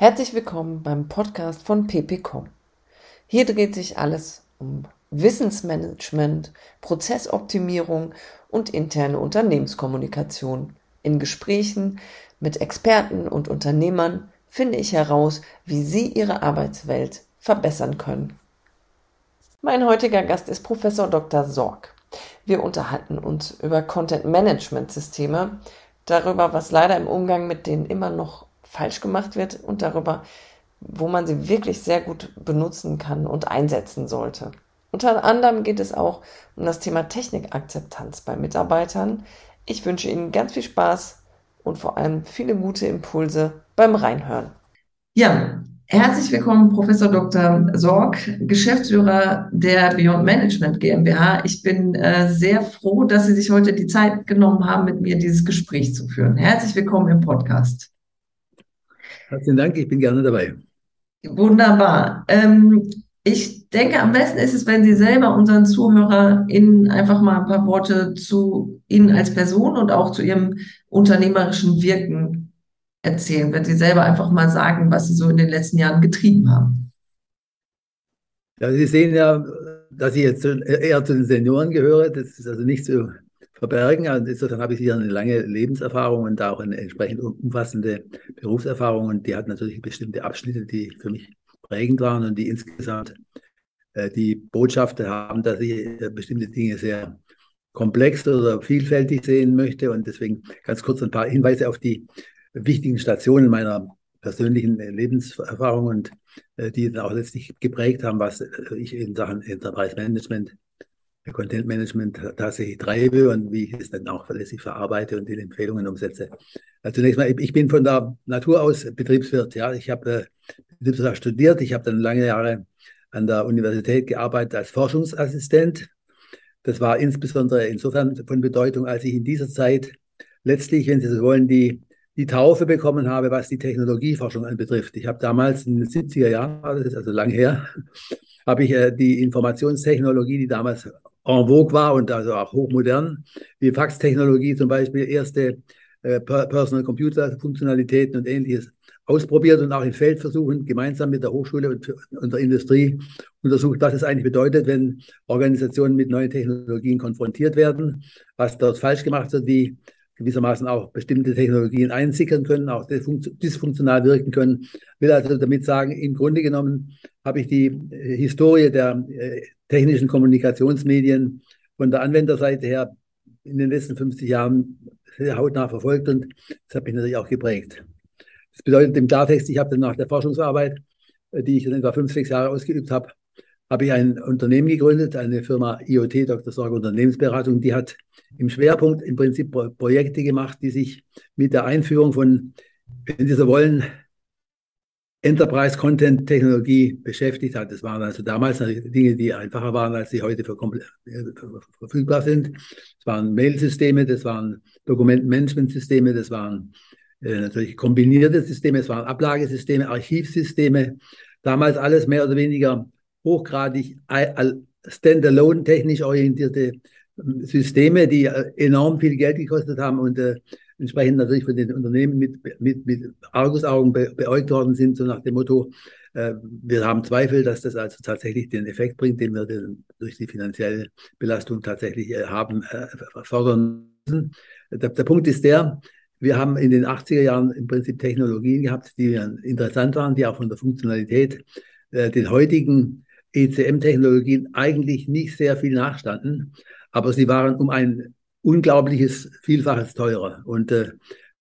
Herzlich willkommen beim Podcast von ppcom. Hier dreht sich alles um Wissensmanagement, Prozessoptimierung und interne Unternehmenskommunikation. In Gesprächen mit Experten und Unternehmern finde ich heraus, wie Sie Ihre Arbeitswelt verbessern können. Mein heutiger Gast ist Professor Dr. Sorg. Wir unterhalten uns über Content Management Systeme, darüber, was leider im Umgang mit denen immer noch falsch gemacht wird und darüber, wo man sie wirklich sehr gut benutzen kann und einsetzen sollte. Unter anderem geht es auch um das Thema Technikakzeptanz bei Mitarbeitern. Ich wünsche Ihnen ganz viel Spaß und vor allem viele gute Impulse beim Reinhören. Ja, herzlich willkommen, Professor Dr. Sorg, Geschäftsführer der Beyond Management GmbH. Ich bin äh, sehr froh, dass Sie sich heute die Zeit genommen haben, mit mir dieses Gespräch zu führen. Herzlich willkommen im Podcast. Herzlichen Dank, ich bin gerne dabei. Wunderbar. Ähm, ich denke, am besten ist es, wenn Sie selber unseren ZuhörerInnen einfach mal ein paar Worte zu Ihnen als Person und auch zu Ihrem unternehmerischen Wirken erzählen, wenn Sie selber einfach mal sagen, was Sie so in den letzten Jahren getrieben haben. Ja, Sie sehen ja, dass ich jetzt eher zu den Senioren gehöre. Das ist also nicht so verbergen. Also insofern habe ich hier eine lange Lebenserfahrung und auch eine entsprechend umfassende Berufserfahrung. Und die hat natürlich bestimmte Abschnitte, die für mich prägend waren und die insgesamt äh, die Botschaft haben, dass ich äh, bestimmte Dinge sehr komplex oder vielfältig sehen möchte. Und deswegen ganz kurz ein paar Hinweise auf die wichtigen Stationen meiner persönlichen Lebenserfahrung und äh, die dann auch letztlich geprägt haben, was ich in Sachen Enterprise Management Content Management tatsächlich treibe und wie ich es dann auch verlässlich verarbeite und in Empfehlungen umsetze. Also zunächst mal, ich bin von der Natur aus Betriebswirt. Ja, ich habe äh, Betriebswirt studiert. Ich habe dann lange Jahre an der Universität gearbeitet als Forschungsassistent. Das war insbesondere insofern von Bedeutung, als ich in dieser Zeit letztlich, wenn Sie so wollen, die, die Taufe bekommen habe, was die Technologieforschung anbetrifft. Ich habe damals in den 70er Jahren, das ist also lang her, habe ich äh, die Informationstechnologie, die damals en vogue war und also auch hochmodern, wie Faxtechnologie zum Beispiel, erste äh, Personal Computer Funktionalitäten und ähnliches ausprobiert und auch in Feldversuchen gemeinsam mit der Hochschule und, und, der Industrie untersucht, was es eigentlich bedeutet, wenn Organisationen mit neuen Technologien konfrontiert werden, was dort falsch gemacht wird, wie gewissermaßen auch bestimmte Technologien einsickern können, auch dysfunktional wirken können. Ich will also damit sagen, im Grunde genommen habe ich die äh, Historie der äh, technischen Kommunikationsmedien von der Anwenderseite her in den letzten 50 Jahren sehr hautnah verfolgt und das hat mich natürlich auch geprägt. Das bedeutet im Klartext, ich habe dann nach der Forschungsarbeit, äh, die ich in etwa fünf, sechs Jahre ausgeübt habe, habe ich ein Unternehmen gegründet, eine Firma IoT, Dr. Sorge Unternehmensberatung, die hat im Schwerpunkt im Prinzip Projekte gemacht, die sich mit der Einführung von, wenn Sie so wollen, Enterprise Content Technologie beschäftigt hat. Das waren also damals Dinge, die einfacher waren, als sie heute äh, verfügbar sind. Das waren Mail-Systeme, das waren Dokumentenmanagementsysteme, das waren äh, natürlich kombinierte Systeme, es waren Ablagesysteme, Archivsysteme. Damals alles mehr oder weniger hochgradig standalone technisch orientierte ähm, Systeme, die äh, enorm viel Geld gekostet haben und äh, entsprechend natürlich von den Unternehmen mit, mit, mit Argusaugen be, beäugt worden sind, so nach dem Motto, äh, wir haben Zweifel, dass das also tatsächlich den Effekt bringt, den wir den, durch die finanzielle Belastung tatsächlich äh, haben, äh, fördern müssen. Der, der Punkt ist der, wir haben in den 80er Jahren im Prinzip Technologien gehabt, die interessant waren, die auch von der Funktionalität äh, den heutigen ECM-Technologien eigentlich nicht sehr viel nachstanden, aber sie waren um ein unglaubliches Vielfaches teurer. Und äh,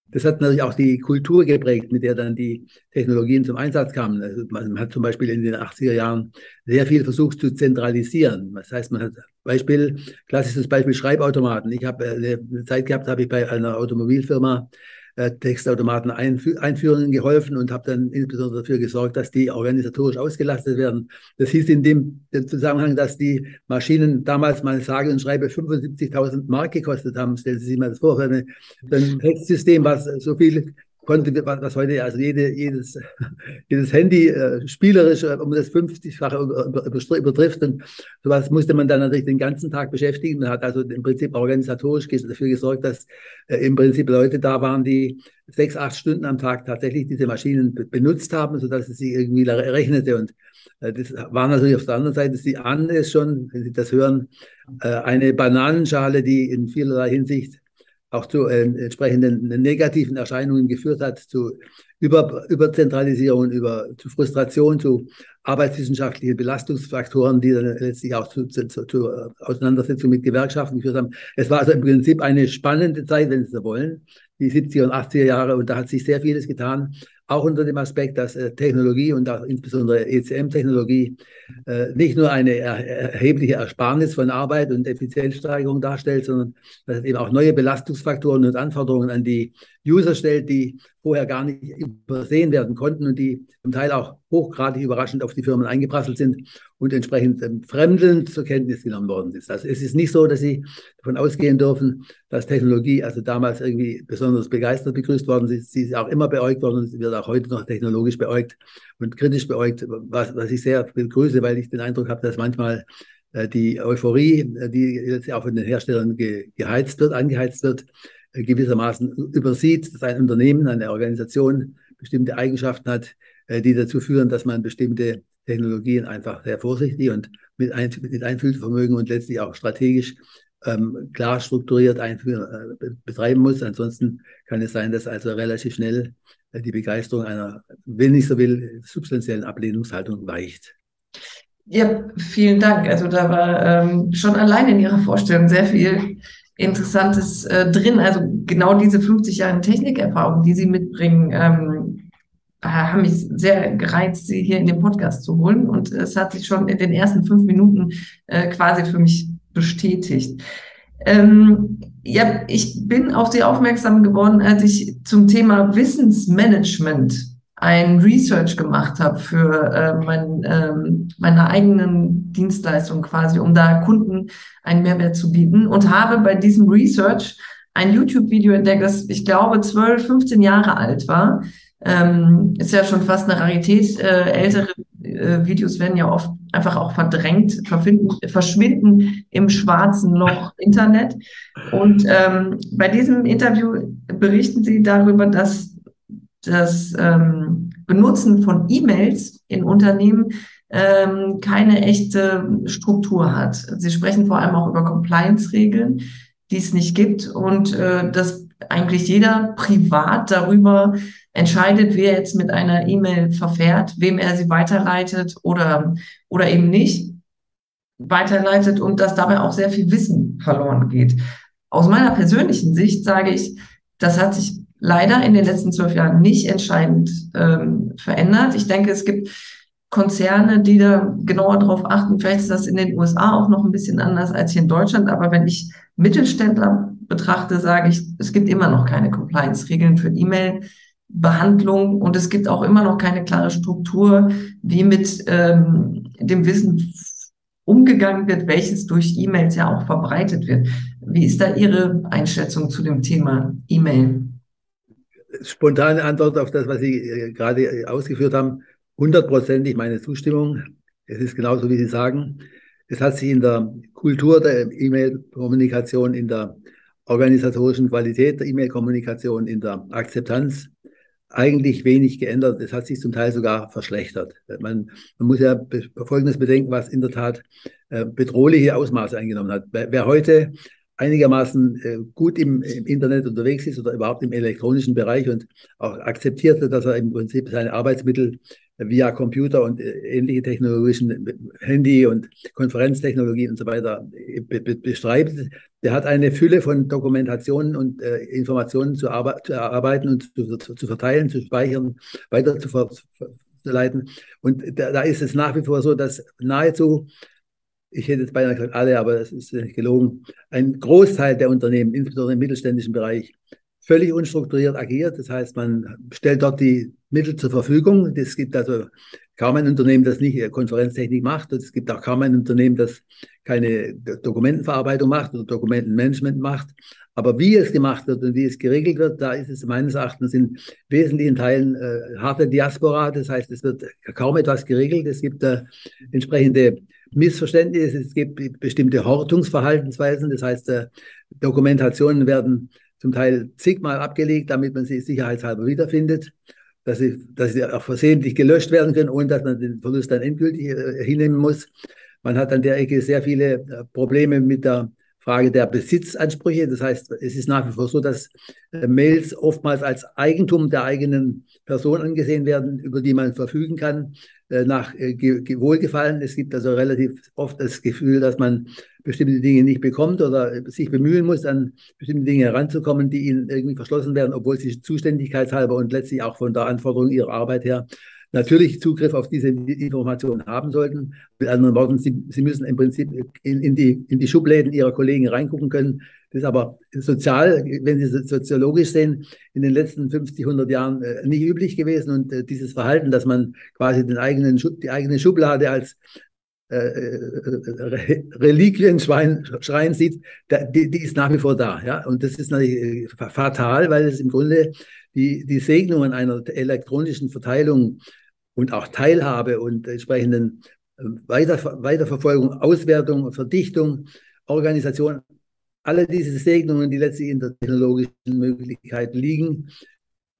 das hat natürlich auch die Kultur geprägt, mit der dann die Technologien zum Einsatz kamen. Also man hat zum Beispiel in den 80er Jahren sehr viel versucht zu zentralisieren. Das heißt, man hat Beispiel, klassisches Beispiel Schreibautomaten. Ich habe äh, eine Zeit gehabt, habe ich bei einer Automobilfirma äh, Textautomaten einfü einführen geholfen und habe dann insbesondere dafür gesorgt, dass die organisatorisch ausgelastet werden. Das hieß in dem Zusammenhang, dass die Maschinen damals mal sage und schreibe 75.000 Mark gekostet haben. Stellen Sie sich mal das vor, für ein Textsystem, was so viel konnte, was heute also jede, jedes, jedes Handy äh, spielerisch äh, um das 50-fache übertrifft und sowas musste man dann natürlich den ganzen Tag beschäftigen. Man hat also im Prinzip organisatorisch dafür gesorgt, dass äh, im Prinzip Leute da waren, die sechs, acht Stunden am Tag tatsächlich diese Maschinen benutzt haben, sodass es sie irgendwie rechnete. Und äh, das war natürlich auf der anderen Seite, Sie ahnen es schon, wenn Sie das hören, äh, eine Bananenschale, die in vielerlei Hinsicht auch zu äh, entsprechenden negativen Erscheinungen geführt hat, zu über, Überzentralisierung, über, zu Frustration, zu arbeitswissenschaftlichen Belastungsfaktoren, die dann letztlich auch zu, zu, zu Auseinandersetzungen mit Gewerkschaften geführt haben. Es war also im Prinzip eine spannende Zeit, wenn Sie so wollen, die 70er und 80er Jahre, und da hat sich sehr vieles getan auch unter dem Aspekt, dass äh, Technologie und auch insbesondere ECM-Technologie äh, nicht nur eine er erhebliche Ersparnis von Arbeit und Effizienzsteigerung darstellt, sondern dass es eben auch neue Belastungsfaktoren und Anforderungen an die User stellt, die vorher gar nicht übersehen werden konnten und die zum Teil auch hochgradig überraschend auf die Firmen eingeprasselt sind und entsprechend ähm, fremdelnd zur Kenntnis genommen worden ist. Also es ist nicht so, dass Sie davon ausgehen dürfen, dass Technologie also damals irgendwie besonders begeistert begrüßt worden ist. Sie ist auch immer beäugt worden und sie wird auch heute noch technologisch beäugt und kritisch beäugt, was, was ich sehr begrüße, weil ich den Eindruck habe, dass manchmal äh, die Euphorie, äh, die jetzt auch von den Herstellern ge, geheizt wird, angeheizt wird, gewissermaßen übersieht, dass ein Unternehmen, eine Organisation bestimmte Eigenschaften hat, äh, die dazu führen, dass man bestimmte Technologien einfach sehr vorsichtig und mit, ein, mit Einfühlvermögen und letztlich auch strategisch ähm, klar strukturiert einführen, äh, betreiben muss. Ansonsten kann es sein, dass also relativ schnell äh, die Begeisterung einer, wenn ich so will, substanziellen Ablehnungshaltung weicht. Ja, vielen Dank. Also da war ähm, schon allein in Ihrer Vorstellung sehr viel Interessantes äh, drin. Also genau diese 50 Jahre Technikerfahrung, die Sie mitbringen, ähm, haben mich sehr gereizt, Sie hier in den Podcast zu holen. Und es hat sich schon in den ersten fünf Minuten äh, quasi für mich bestätigt. Ähm, ja, ich bin auf Sie aufmerksam geworden, als ich zum Thema Wissensmanagement ein Research gemacht habe für äh, mein, ähm, meine eigenen Dienstleistungen quasi, um da Kunden einen Mehrwert zu bieten und habe bei diesem Research ein YouTube-Video entdeckt, das ich glaube 12, 15 Jahre alt war. Ähm, ist ja schon fast eine Rarität. Äh, ältere äh, Videos werden ja oft einfach auch verdrängt, verschwinden im schwarzen Loch Internet. Und ähm, bei diesem Interview berichten sie darüber, dass das ähm, Benutzen von E-Mails in Unternehmen ähm, keine echte Struktur hat. Sie sprechen vor allem auch über Compliance-Regeln, die es nicht gibt und äh, dass eigentlich jeder privat darüber entscheidet, wer jetzt mit einer E-Mail verfährt, wem er sie weiterleitet oder, oder eben nicht weiterleitet und dass dabei auch sehr viel Wissen verloren geht. Aus meiner persönlichen Sicht sage ich, das hat sich leider in den letzten zwölf Jahren nicht entscheidend ähm, verändert. Ich denke, es gibt Konzerne, die da genauer drauf achten. Vielleicht ist das in den USA auch noch ein bisschen anders als hier in Deutschland. Aber wenn ich Mittelständler betrachte, sage ich, es gibt immer noch keine Compliance-Regeln für E-Mail-Behandlung und es gibt auch immer noch keine klare Struktur, wie mit ähm, dem Wissen umgegangen wird, welches durch E-Mails ja auch verbreitet wird. Wie ist da Ihre Einschätzung zu dem Thema E-Mail? Spontane Antwort auf das, was Sie äh, gerade äh, ausgeführt haben. Hundertprozentig meine Zustimmung. Es ist genauso, wie Sie sagen. Es hat sich in der Kultur der E-Mail-Kommunikation, in der organisatorischen Qualität der E-Mail-Kommunikation, in der Akzeptanz eigentlich wenig geändert. Es hat sich zum Teil sogar verschlechtert. Man, man muss ja Folgendes bedenken, was in der Tat äh, bedrohliche Ausmaße eingenommen hat. Wer, wer heute einigermaßen äh, gut im, im, Internet unterwegs ist oder überhaupt im elektronischen Bereich und auch akzeptiert, dass er im Prinzip seine Arbeitsmittel via Computer und äh, ähnliche technologischen Handy und Konferenztechnologien und so weiter äh, be be bestreibt. Der hat eine Fülle von Dokumentationen und äh, Informationen zu, zu, erarbeiten und zu, zu, zu, verteilen, zu speichern, weiter zu verleiten. Und da, da ist es nach wie vor so, dass nahezu ich hätte jetzt beinahe gesagt alle, aber das ist gelogen, ein Großteil der Unternehmen, insbesondere im mittelständischen Bereich, völlig unstrukturiert agiert. Das heißt, man stellt dort die Mittel zur Verfügung. Es gibt also kaum ein Unternehmen, das nicht Konferenztechnik macht. Und es gibt auch kaum ein Unternehmen, das keine Dokumentenverarbeitung macht oder Dokumentenmanagement macht. Aber wie es gemacht wird und wie es geregelt wird, da ist es meines Erachtens in wesentlichen Teilen äh, harte Diaspora. Das heißt, es wird kaum etwas geregelt. Es gibt äh, entsprechende Missverständnisse. Es gibt bestimmte Hortungsverhaltensweisen. Das heißt, äh, Dokumentationen werden zum Teil zigmal abgelegt, damit man sie sicherheitshalber wiederfindet. Dass sie, dass sie auch versehentlich gelöscht werden können, ohne dass man den Verlust dann endgültig äh, hinnehmen muss. Man hat an der Ecke sehr viele äh, Probleme mit der Frage der Besitzansprüche. Das heißt, es ist nach wie vor so, dass äh, Mails oftmals als Eigentum der eigenen Person angesehen werden, über die man verfügen kann, äh, nach äh, Wohlgefallen. Es gibt also relativ oft das Gefühl, dass man bestimmte Dinge nicht bekommt oder sich bemühen muss, an bestimmte Dinge heranzukommen, die ihnen irgendwie verschlossen werden, obwohl sie zuständigkeitshalber und letztlich auch von der Anforderung ihrer Arbeit her natürlich Zugriff auf diese Informationen haben sollten. Mit anderen Worten, sie, sie müssen im Prinzip in, in, die, in die Schubläden ihrer Kollegen reingucken können. Das ist aber sozial, wenn Sie soziologisch sehen, in den letzten 50, 100 Jahren äh, nicht üblich gewesen. Und äh, dieses Verhalten, dass man quasi den eigenen, die eigene Schublade als Reliquienschrein schreien sieht, die, die, ist nach wie vor da. Ja? Und das ist natürlich äh, fatal, weil es im Grunde die, die Segnungen einer elektronischen Verteilung und auch Teilhabe und entsprechenden Weiter, Weiterverfolgung, Auswertung, Verdichtung, Organisation, alle diese Segnungen, die letztlich in der technologischen Möglichkeit liegen,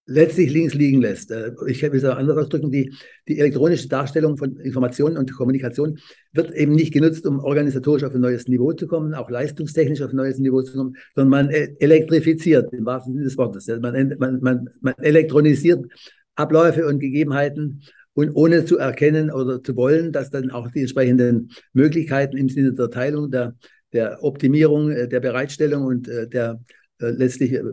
letztlich links liegen lässt. Äh, ich will es anders ausdrücken, die, die elektronische Darstellung von Informationen und Kommunikation wird eben nicht genutzt, um organisatorisch auf ein neues Niveau zu kommen, auch leistungstechnisch auf ein neues Niveau zu kommen, sondern man äh, elektrifiziert im wahrsten Sinne des Wortes. Man, man, man, man elektronisiert Abläufe und Gegebenheiten und ohne zu erkennen oder zu wollen, dass dann auch die entsprechenden Möglichkeiten im Sinne der Teilung, der, der Optimierung, äh, der Bereitstellung und der äh, letztlich äh,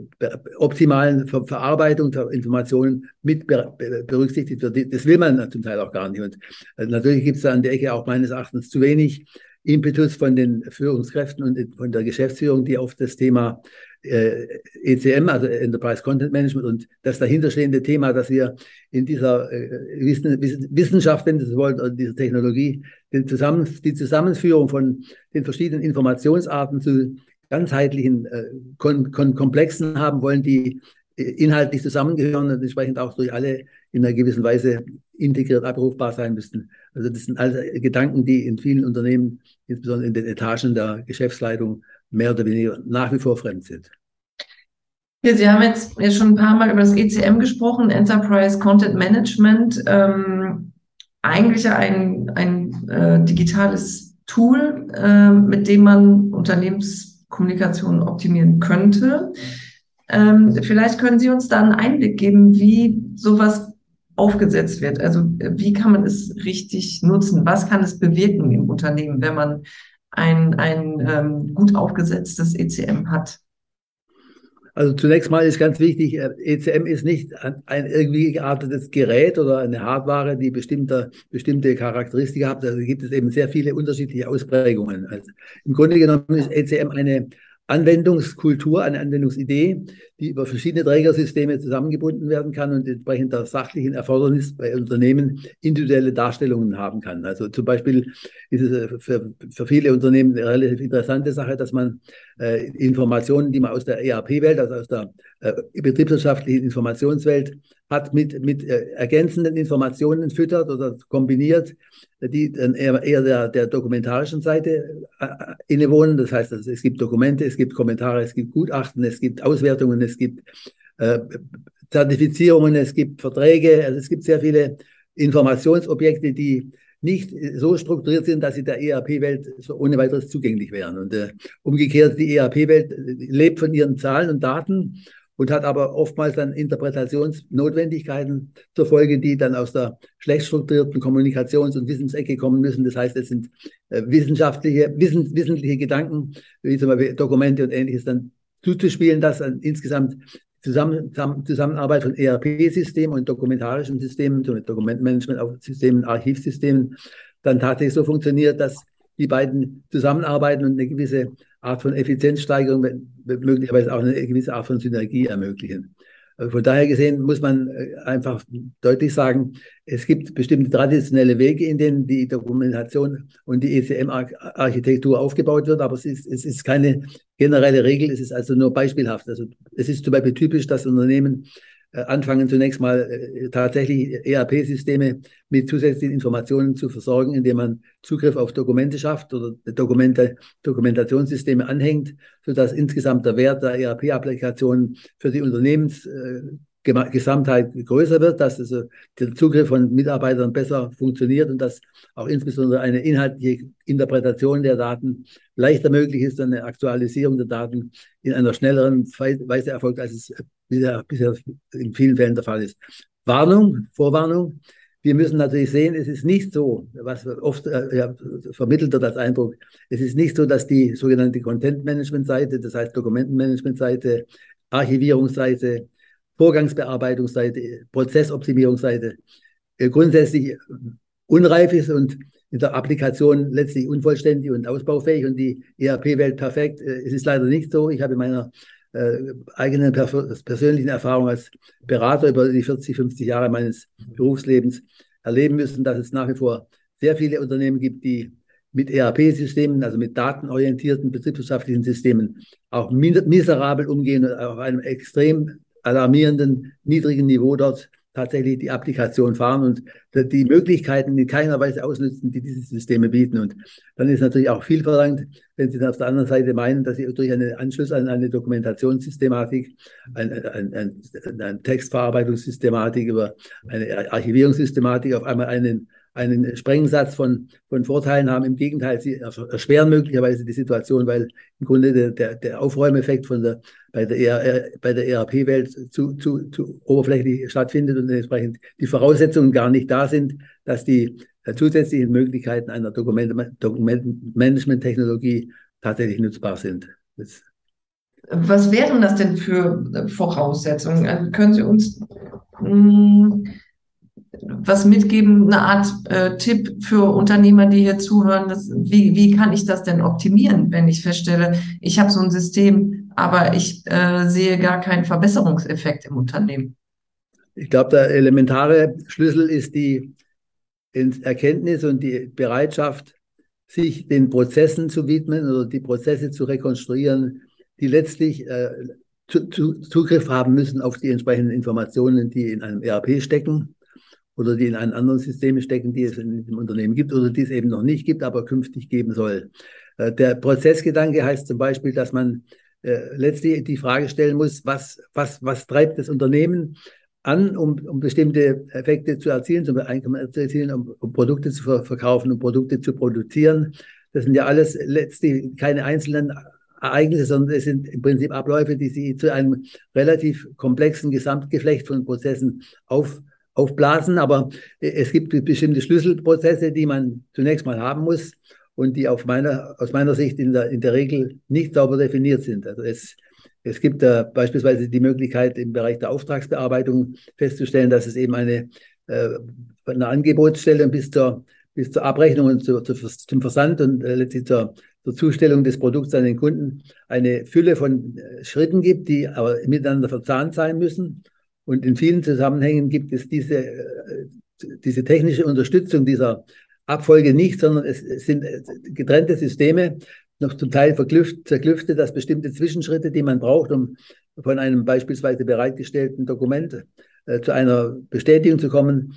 optimalen Ver Verarbeitung der Informationen mit berücksichtigt wird. Das will man zum Teil auch gar nicht. Und äh, natürlich gibt es da an der Ecke auch meines Erachtens zu wenig Impetus von den Führungskräften und von der Geschäftsführung, die auf das Thema äh, ECM, also Enterprise Content Management und das dahinterstehende Thema, dass wir in dieser äh, Wissen, Wissenschaft, wenn Sie so wollen, oder dieser Technologie, den Zusammen, die Zusammenführung von den verschiedenen Informationsarten zu ganzheitlichen äh, Kon Kon Komplexen haben wollen, die äh, inhaltlich zusammengehören und entsprechend auch durch alle in einer gewissen Weise integriert abrufbar sein müssten. Also das sind alle Gedanken, die in vielen Unternehmen, insbesondere in den Etagen der Geschäftsleitung, mehr oder weniger nach wie vor fremd sind. Ja, Sie haben jetzt schon ein paar Mal über das ECM gesprochen, Enterprise Content Management. Ähm, eigentlich ein, ein äh, digitales Tool, äh, mit dem man Unternehmens Kommunikation optimieren könnte. Ähm, vielleicht können Sie uns da einen Einblick geben, wie sowas aufgesetzt wird. Also wie kann man es richtig nutzen? Was kann es bewirken im Unternehmen, wenn man ein, ein ähm, gut aufgesetztes ECM hat? Also zunächst mal ist ganz wichtig, ECM ist nicht ein irgendwie geartetes Gerät oder eine Hardware, die bestimmte, bestimmte Charakteristika hat. Also gibt es eben sehr viele unterschiedliche Ausprägungen. Also Im Grunde genommen ist ECM eine Anwendungskultur, eine Anwendungsidee, die über verschiedene Trägersysteme zusammengebunden werden kann und entsprechend der sachlichen Erfordernis bei Unternehmen individuelle Darstellungen haben kann. Also zum Beispiel ist es äh, für, für viele Unternehmen eine relativ interessante Sache, dass man äh, Informationen, die man aus der ERP-Welt, also aus der äh, betriebswirtschaftlichen Informationswelt hat, mit, mit äh, ergänzenden Informationen füttert oder kombiniert, die dann eher, eher der, der dokumentarischen Seite äh, innewohnen. Das heißt, also, es gibt Dokumente, es gibt Kommentare, es gibt Gutachten, es gibt Auswertungen, es gibt äh, Zertifizierungen, es gibt Verträge, also es gibt sehr viele Informationsobjekte, die nicht so strukturiert sind, dass sie der ERP-Welt so ohne weiteres zugänglich wären. Und äh, umgekehrt, die ERP-Welt lebt von ihren Zahlen und Daten und hat aber oftmals dann Interpretationsnotwendigkeiten zur Folge, die dann aus der schlecht strukturierten Kommunikations- und Wissensecke kommen müssen. Das heißt, es sind äh, wissenschaftliche, wissen, wissentliche Gedanken, wie zum Beispiel Dokumente und ähnliches dann zuzuspielen, dass insgesamt Zusammen, Zusammenarbeit von ERP-Systemen und dokumentarischen Systemen, so Dokumentmanagement-Systemen, Archivsystemen, dann tatsächlich so funktioniert, dass die beiden zusammenarbeiten und eine gewisse Art von Effizienzsteigerung, möglicherweise auch eine gewisse Art von Synergie ermöglichen. Äh, von daher gesehen muss man äh, einfach deutlich sagen, es gibt bestimmte traditionelle Wege, in denen die Dokumentation und die ECM-Architektur aufgebaut wird, aber es ist, es ist keine generelle Regel, es ist also nur beispielhaft. Also es ist zum Beispiel typisch, dass Unternehmen anfangen zunächst mal äh, tatsächlich ERP-Systeme mit zusätzlichen Informationen zu versorgen, indem man Zugriff auf Dokumente schafft oder Dokumente, Dokumentationssysteme anhängt, sodass insgesamt der Wert der ERP-Applikationen für die Unternehmensgesamtheit größer wird, dass also der Zugriff von Mitarbeitern besser funktioniert und dass auch insbesondere eine inhaltliche Interpretation der Daten leichter möglich ist, eine Aktualisierung der Daten in einer schnelleren Weise erfolgt, als es wie der bisher in vielen Fällen der Fall ist. Warnung, Vorwarnung. Wir müssen natürlich sehen, es ist nicht so, was oft äh, ja, vermittelt wird als Eindruck, es ist nicht so, dass die sogenannte Content-Management-Seite, das heißt Dokumentenmanagement-Seite, Archivierungsseite, Vorgangsbearbeitungsseite, Prozessoptimierungsseite äh, grundsätzlich unreif ist und in der Applikation letztlich unvollständig und ausbaufähig und die ERP-Welt perfekt. Äh, es ist leider nicht so. Ich habe in meiner äh, eigenen persönlichen Erfahrung als Berater über die 40, 50 Jahre meines Berufslebens erleben müssen, dass es nach wie vor sehr viele Unternehmen gibt, die mit ERP-Systemen, also mit datenorientierten betriebswirtschaftlichen Systemen, auch miserabel umgehen und auf einem extrem alarmierenden, niedrigen Niveau dort tatsächlich die Applikation fahren und die Möglichkeiten in keiner Weise ausnutzen, die diese Systeme bieten. Und dann ist natürlich auch viel verlangt, wenn Sie dann auf der anderen Seite meinen, dass Sie durch einen Anschluss an eine Dokumentationssystematik, eine, eine, eine Textverarbeitungssystematik, über eine Archivierungssystematik auf einmal einen einen Sprengsatz von, von Vorteilen haben. Im Gegenteil, sie erschweren möglicherweise die Situation, weil im Grunde der, der, der Aufräumeffekt von der, bei der, ER, bei der ERP-Welt zu, zu, zu oberflächlich stattfindet und entsprechend die Voraussetzungen gar nicht da sind, dass die äh, zusätzlichen Möglichkeiten einer Dokumentenmanagement-Technologie tatsächlich nutzbar sind. Das was wären das denn für Voraussetzungen? Also können Sie uns mh, hm, was mitgeben, eine Art äh, Tipp für Unternehmer, die hier zuhören? Das, wie, wie kann ich das denn optimieren, wenn ich feststelle, ich habe so ein System, aber ich äh, sehe gar keinen Verbesserungseffekt im Unternehmen? Ich glaube, der elementare Schlüssel ist die Erkenntnis und die Bereitschaft, sich den Prozessen zu widmen oder die Prozesse zu rekonstruieren, die letztlich äh, zu, zu, Zugriff haben müssen auf die entsprechenden Informationen, die in einem ERP stecken oder die in einem anderen System stecken, die es in dem Unternehmen gibt oder die es eben noch nicht gibt, aber künftig geben soll. Äh, der Prozessgedanke heißt zum Beispiel, dass man äh, letztlich die Frage stellen muss, was, was, was treibt das Unternehmen an, um, um bestimmte Effekte zu erzielen, zum Einkommen zu erzielen, um, um Produkte zu verkaufen, um Produkte zu produzieren. Das sind ja alles letztlich keine einzelnen Ereignisse, sondern es sind im Prinzip Abläufe, die sie zu einem relativ komplexen Gesamtgeflecht von Prozessen auf, aufblasen. Aber äh, es gibt bestimmte Schlüsselprozesse, die man zunächst mal haben muss und die auf meiner, aus meiner Sicht in der, in der Regel nicht sauber definiert sind. Also es, es gibt da beispielsweise die Möglichkeit, im Bereich der Auftragsbearbeitung festzustellen, dass es eben eine, äh, eine Angebotsstelle bis zur, bis zur Abrechnung und zu, zu, zum Versand und äh, letztlich zur, zur Zustellung des Produkts an den Kunden eine Fülle von äh, Schritten gibt, die aber miteinander verzahnt sein müssen. Und in vielen Zusammenhängen gibt es diese, äh, diese technische Unterstützung dieser Abfolge nicht, sondern es, sind äh, getrennte Systeme, noch zum Teil verklüft, zerklüftet, dass bestimmte Zwischenschritte, die man braucht, um von einem beispielsweise bereitgestellten Dokument äh, zu einer Bestätigung zu kommen,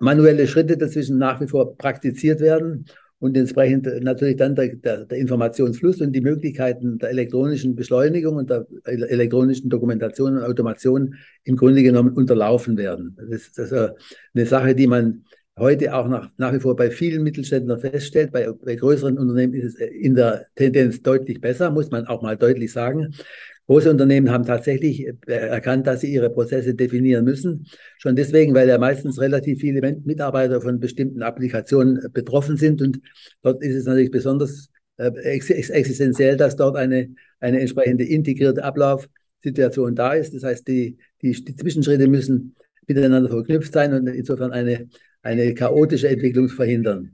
manuelle Schritte dazwischen nach wie vor praktiziert werden und entsprechend natürlich dann der, der, der, Informationsfluss und die Möglichkeiten der elektronischen Beschleunigung und der elektronischen Dokumentation und Automation im Grunde genommen unterlaufen werden. Das ist also eine Sache, die man heute auch nach, nach wie vor bei vielen Mittelständlern feststellt. Bei, bei größeren Unternehmen ist es in der Tendenz deutlich besser, muss man auch mal deutlich sagen. Große Unternehmen haben tatsächlich äh, erkannt, dass sie ihre Prozesse definieren müssen. Schon deswegen, weil ja meistens relativ viele Mitarbeiter von bestimmten Applikationen äh, betroffen sind. Und dort ist es natürlich besonders äh, existenziell, dass dort eine, eine entsprechende integrierte Ablaufsituation da ist. Das heißt, die, die, die Zwischenschritte müssen miteinander verknüpft sein und insofern eine, eine chaotische Entwicklung verhindern.